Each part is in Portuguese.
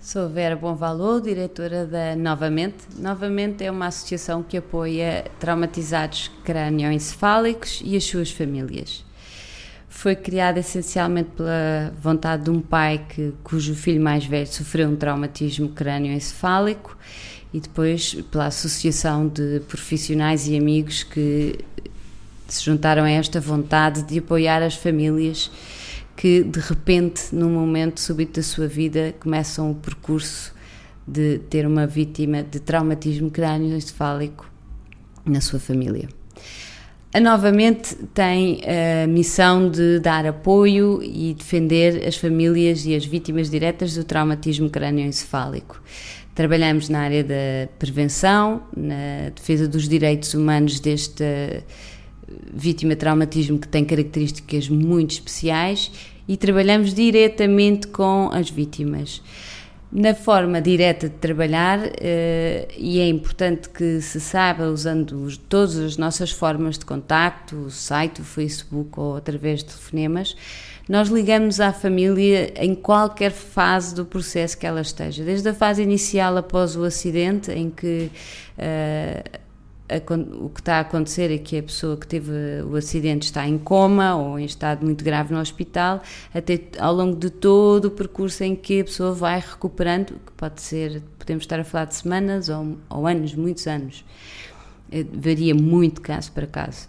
Sou Vera Bom Valor, diretora da Novamente. Novamente é uma associação que apoia traumatizados crânioencefálicos e as suas famílias. Foi criada essencialmente pela vontade de um pai que, cujo filho mais velho sofreu um traumatismo crânioencefálico e depois pela associação de profissionais e amigos que se juntaram a esta vontade de apoiar as famílias que de repente, num momento súbito da sua vida, começam o percurso de ter uma vítima de traumatismo crânioencefálico na sua família. A Novamente tem a missão de dar apoio e defender as famílias e as vítimas diretas do traumatismo crânioencefálico. Trabalhamos na área da prevenção, na defesa dos direitos humanos desta vítima de traumatismo que tem características muito especiais e trabalhamos diretamente com as vítimas. Na forma direta de trabalhar, eh, e é importante que se saiba, usando todas as nossas formas de contacto, o site, o Facebook ou através de telefonemas, nós ligamos à família em qualquer fase do processo que ela esteja, desde a fase inicial após o acidente, em que uh, o que está a acontecer é que a pessoa que teve o acidente está em coma ou em estado muito grave no hospital, até ao longo de todo o percurso em que a pessoa vai recuperando, que pode ser, podemos estar a falar de semanas ou, ou anos, muitos anos. Eh, varia muito caso para caso.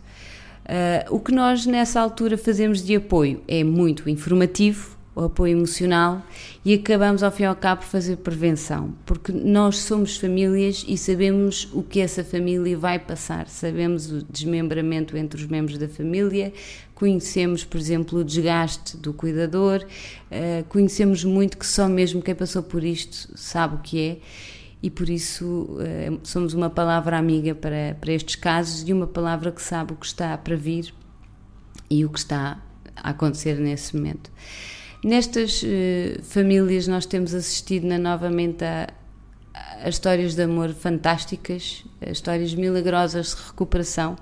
Uh, o que nós nessa altura fazemos de apoio é muito informativo, o apoio emocional e acabamos ao fim e ao cabo fazer prevenção, porque nós somos famílias e sabemos o que essa família vai passar, sabemos o desmembramento entre os membros da família, conhecemos, por exemplo, o desgaste do cuidador, uh, conhecemos muito que só mesmo quem passou por isto sabe o que é. E por isso uh, somos uma palavra amiga para, para estes casos e uma palavra que sabe o que está para vir e o que está a acontecer nesse momento. Nestas uh, famílias nós temos assistido na, novamente a, a, histórias de amor fantásticas, a histórias milagrosas de recuperação,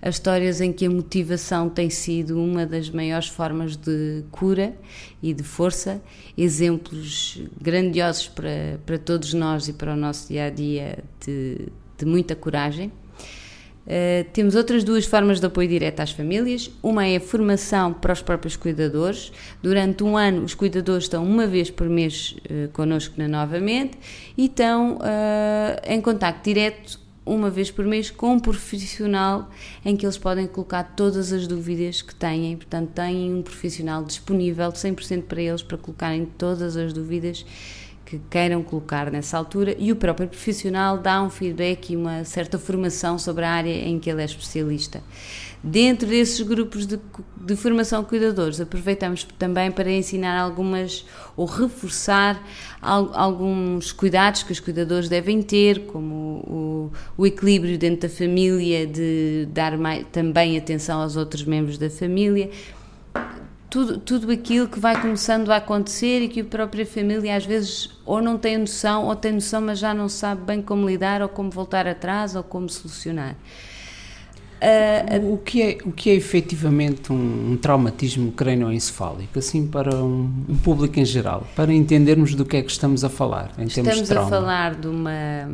a histórias em que a motivação tem sido uma das maiores formas de cura e de força, exemplos grandiosos para, para todos nós e para o nosso dia a dia de, de muita coragem. Uh, temos outras duas formas de apoio direto às famílias. Uma é a formação para os próprios cuidadores. Durante um ano, os cuidadores estão uma vez por mês uh, connosco na Novamente e estão uh, em contato direto uma vez por mês com um profissional em que eles podem colocar todas as dúvidas que têm. Portanto, têm um profissional disponível 100% para eles para colocarem todas as dúvidas que queiram colocar nessa altura e o próprio profissional dá um feedback e uma certa formação sobre a área em que ele é especialista. Dentro desses grupos de, de formação cuidadores, aproveitamos também para ensinar algumas ou reforçar alguns cuidados que os cuidadores devem ter, como o, o equilíbrio dentro da família, de dar mais, também atenção aos outros membros da família tudo, tudo aquilo que vai começando a acontecer e que a própria família às vezes ou não tem noção, ou tem noção, mas já não sabe bem como lidar, ou como voltar atrás, ou como solucionar. Uh, o, que é, o que é efetivamente um, um traumatismo crânioencefálico, assim para um, um, público em geral, para entendermos do que é que estamos a falar em termos de trauma? Estamos a falar de uma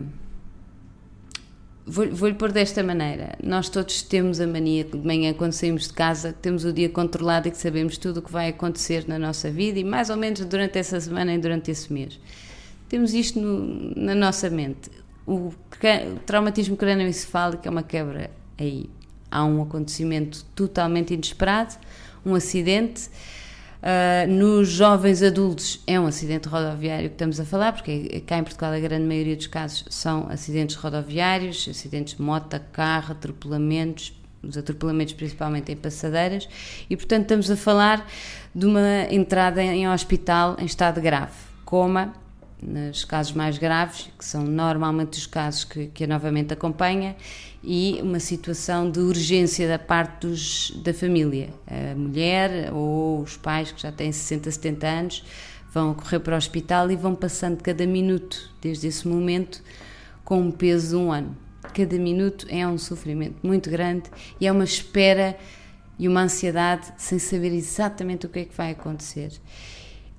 Vou-lhe vou pôr desta maneira. Nós todos temos a mania de manhã, quando saímos de casa, temos o dia controlado e que sabemos tudo o que vai acontecer na nossa vida e mais ou menos durante essa semana e durante esse mês. Temos isto no, na nossa mente. O, o traumatismo crânioencefálico é uma quebra aí. Há um acontecimento totalmente inesperado, um acidente Uh, nos jovens adultos é um acidente rodoviário que estamos a falar, porque cá em Portugal a grande maioria dos casos são acidentes rodoviários, acidentes de moto, carro, atropelamentos, os atropelamentos principalmente em passadeiras, e portanto estamos a falar de uma entrada em hospital em estado grave, coma, nos casos mais graves, que são normalmente os casos que, que a novamente acompanha, e uma situação de urgência da parte dos, da família. A mulher ou os pais que já têm 60, 70 anos vão correr para o hospital e vão passando cada minuto, desde esse momento, com um peso de um ano. Cada minuto é um sofrimento muito grande e é uma espera e uma ansiedade sem saber exatamente o que é que vai acontecer.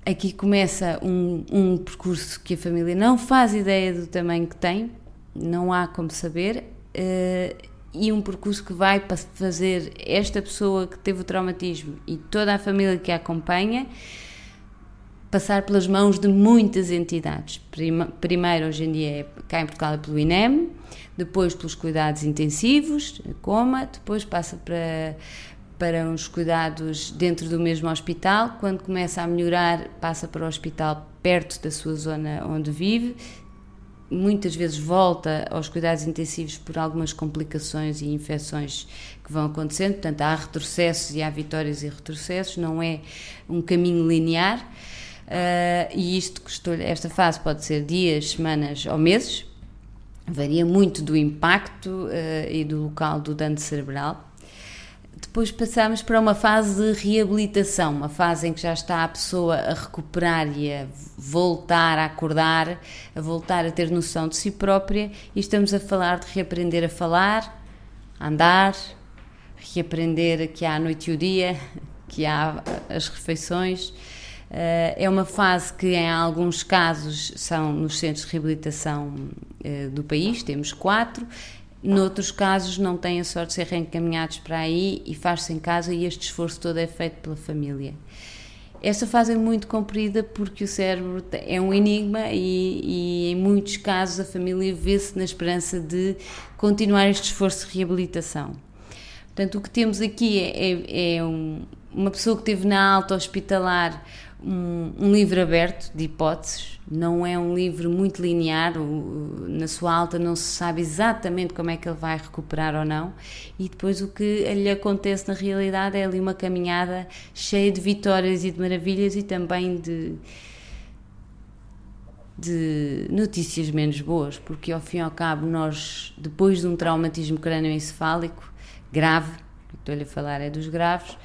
Aqui começa um, um percurso que a família não faz ideia do tamanho que tem, não há como saber, uh, e um percurso que vai fazer esta pessoa que teve o traumatismo e toda a família que a acompanha passar pelas mãos de muitas entidades. Primeiro, hoje em dia, é, cá em Portugal, é pelo INEM, depois pelos cuidados intensivos, coma, depois passa para para uns cuidados dentro do mesmo hospital. Quando começa a melhorar, passa para o hospital perto da sua zona onde vive. Muitas vezes volta aos cuidados intensivos por algumas complicações e infecções que vão acontecendo. Portanto, há retrocessos e há vitórias e retrocessos, não é um caminho linear. Uh, e isto, esta fase pode ser dias, semanas ou meses, varia muito do impacto uh, e do local do dano cerebral. Depois passamos para uma fase de reabilitação, uma fase em que já está a pessoa a recuperar e a voltar a acordar, a voltar a ter noção de si própria, e estamos a falar de reaprender a falar, a andar, reaprender que há a noite e o dia, que há as refeições. Eh, é uma fase que, em alguns casos, são nos centros de reabilitação eh, do país, temos quatro, Noutros casos não têm a sorte de ser reencaminhados para aí e faz-se em casa e este esforço todo é feito pela família. Esta fase é muito comprida porque o cérebro é um enigma e, e em muitos casos a família vê-se na esperança de continuar este esforço de reabilitação. Portanto, o que temos aqui é, é, é um, uma pessoa que teve na alta hospitalar um, um, livro aberto de hipóteses, não é um livro muito linear, na sua alta não se sabe exatamente como é que ele vai recuperar ou não, e depois o que lhe acontece na realidade é ali uma caminhada cheia de vitórias e de maravilhas e também de, de notícias menos boas, porque ao fim e ao cabo nós, depois de um traumatismo crânioencefálico grave, estou-lhe a falar é dos graves,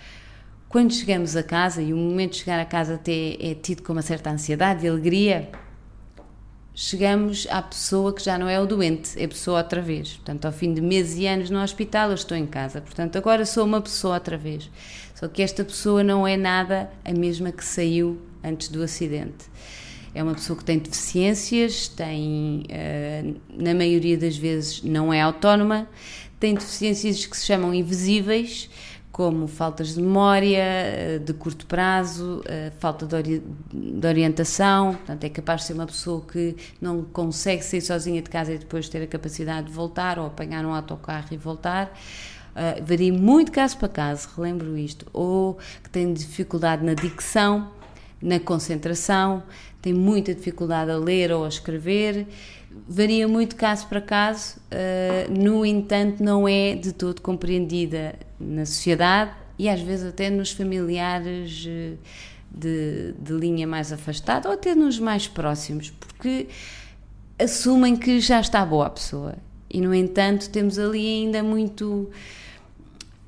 quando chegamos a casa, e o momento de chegar a casa até é tido com uma certa ansiedade e alegria, chegamos à pessoa que já não é o doente, é a pessoa outra vez. Portanto, ao fim de meses e anos no hospital, eu estou em casa. Portanto, agora sou uma pessoa outra vez. Só que esta pessoa não é nada a mesma que saiu antes do acidente. É uma pessoa que tem deficiências, tem, uh, na maioria das vezes, não é autónoma, tem deficiências que se chamam invisíveis, como faltas de memória, eh, de curto prazo, eh, falta de, ori de, orientação, portanto é capaz de ser uma pessoa que não consegue sair sozinha de casa e depois ter a capacidade de voltar ou apanhar um autocarro e voltar. Uh, varia muito caso para caso, relembro isto, ou que tem dificuldade na dicção, na concentração, tem muita dificuldade a ler ou a escrever, varia muito caso para caso, uh, no entanto, não é de todo compreendida na sociedade e às vezes até nos familiares uh, de, de linha mais afastada ou até nos mais próximos, porque assumem que já está boa a pessoa. E, no entanto, temos ali ainda muito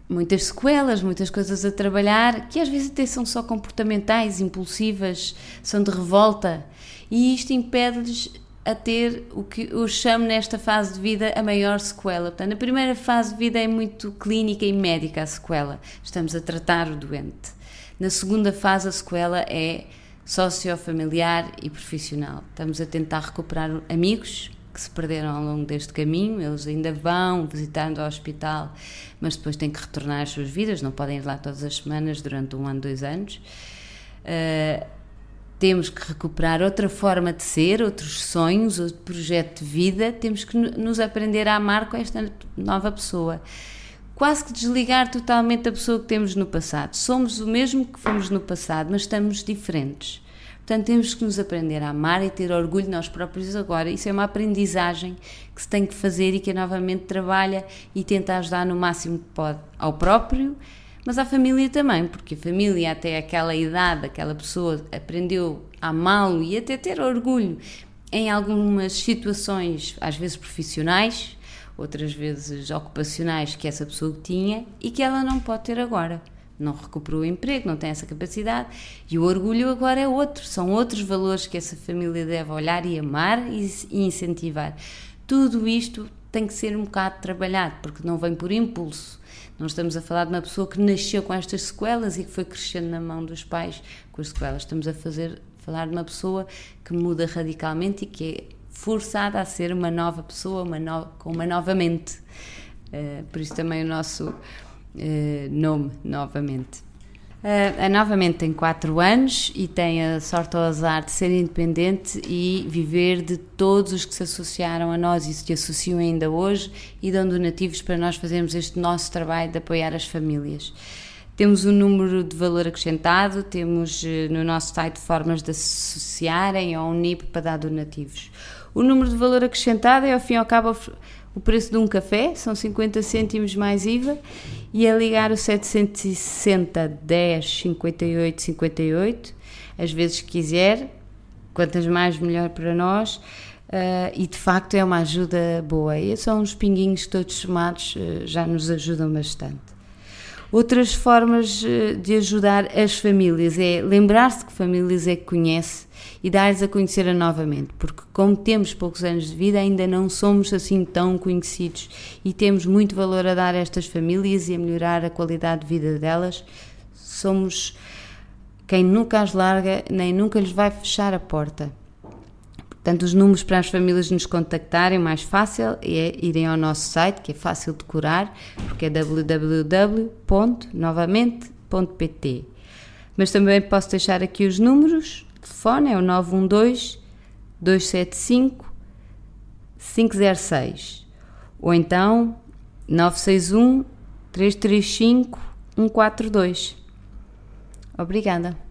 muitas sequelas, muitas coisas a trabalhar, que às vezes até são só comportamentais, impulsivas, são de revolta, e isto impede-lhes a ter o que eu chamo nesta fase de vida a maior sequela. Portanto, na primeira fase de vida é muito clínica e médica a sequela. Estamos a tratar o doente. Na segunda fase a sequela é sociofamiliar e profissional. Estamos a tentar recuperar amigos que se perderam ao longo deste caminho, eles ainda vão visitando o hospital, mas depois têm que retornar às suas vidas, não podem ir lá todas as semanas durante um ano, dois anos. Uh, temos que recuperar outra forma de ser, outros sonhos, outro projeto de vida, temos que nos aprender a amar com esta nova pessoa. Quase que desligar totalmente a pessoa que temos no passado. Somos o mesmo que fomos no passado, mas estamos diferentes. Portanto, temos que nos aprender a amar e ter orgulho de nós próprios agora. Isso é uma aprendizagem que se tem que fazer e que novamente trabalha e tenta ajudar no máximo que pode ao próprio mas à família também, porque a família, até aquela idade, aquela pessoa aprendeu a amá-lo e até ter orgulho em algumas situações, às vezes profissionais, outras vezes ocupacionais, que essa pessoa tinha e que ela não pode ter agora. Não recuperou o emprego, não tem essa capacidade e o orgulho agora é outro. São outros valores que essa família deve olhar e amar e, e incentivar. Tudo isto tem que ser um bocado trabalhado, porque não vem por impulso não estamos a falar de uma pessoa que nasceu com estas sequelas e que foi crescendo na mão dos pais com as sequelas. Estamos a fazer falar de uma pessoa que muda radicalmente e que é forçada a ser uma nova pessoa, uma no, com uma nova mente. Uh, por isso também o nosso uh, nome, novamente. Uh, a Novamente tem 4 anos e tem a sorte ou azar de ser independente e viver de todos os que se associaram a nós e se associam ainda hoje e dão donativos para nós fazermos este nosso trabalho de apoiar as famílias. Temos um número de valor acrescentado, temos no nosso site formas de associarem ao NIP para dar donativos. O número de valor acrescentado é, ao fim e ao cabo, o preço de um café, são 50 cêntimos mais IVA, e é ligar o 760 10 58 58, às vezes quiser, quantas mais melhor para nós, uh, e de facto é uma ajuda boa. E são uns pinguinhos todos somados, uh, já nos ajudam bastante. Outras formas eh, de ajudar as famílias é lembrar-se que famílias é que conhece e dar-lhes a conhecer novamente, porque como temos poucos anos de vida, ainda não somos assim tão conhecidos e temos muito valor a dar a estas famílias e a melhorar a qualidade de vida delas. Somos quem nunca as larga nem nunca lhes vai fechar a porta. Portanto, os números para as famílias nos contactarem, mais fácil é irem ao nosso site, que é fácil de curar, porque é www.novamente.pt. Mas também posso deixar aqui os números. O telefone é o 912 275 506 ou então 961 335 142. Obrigada.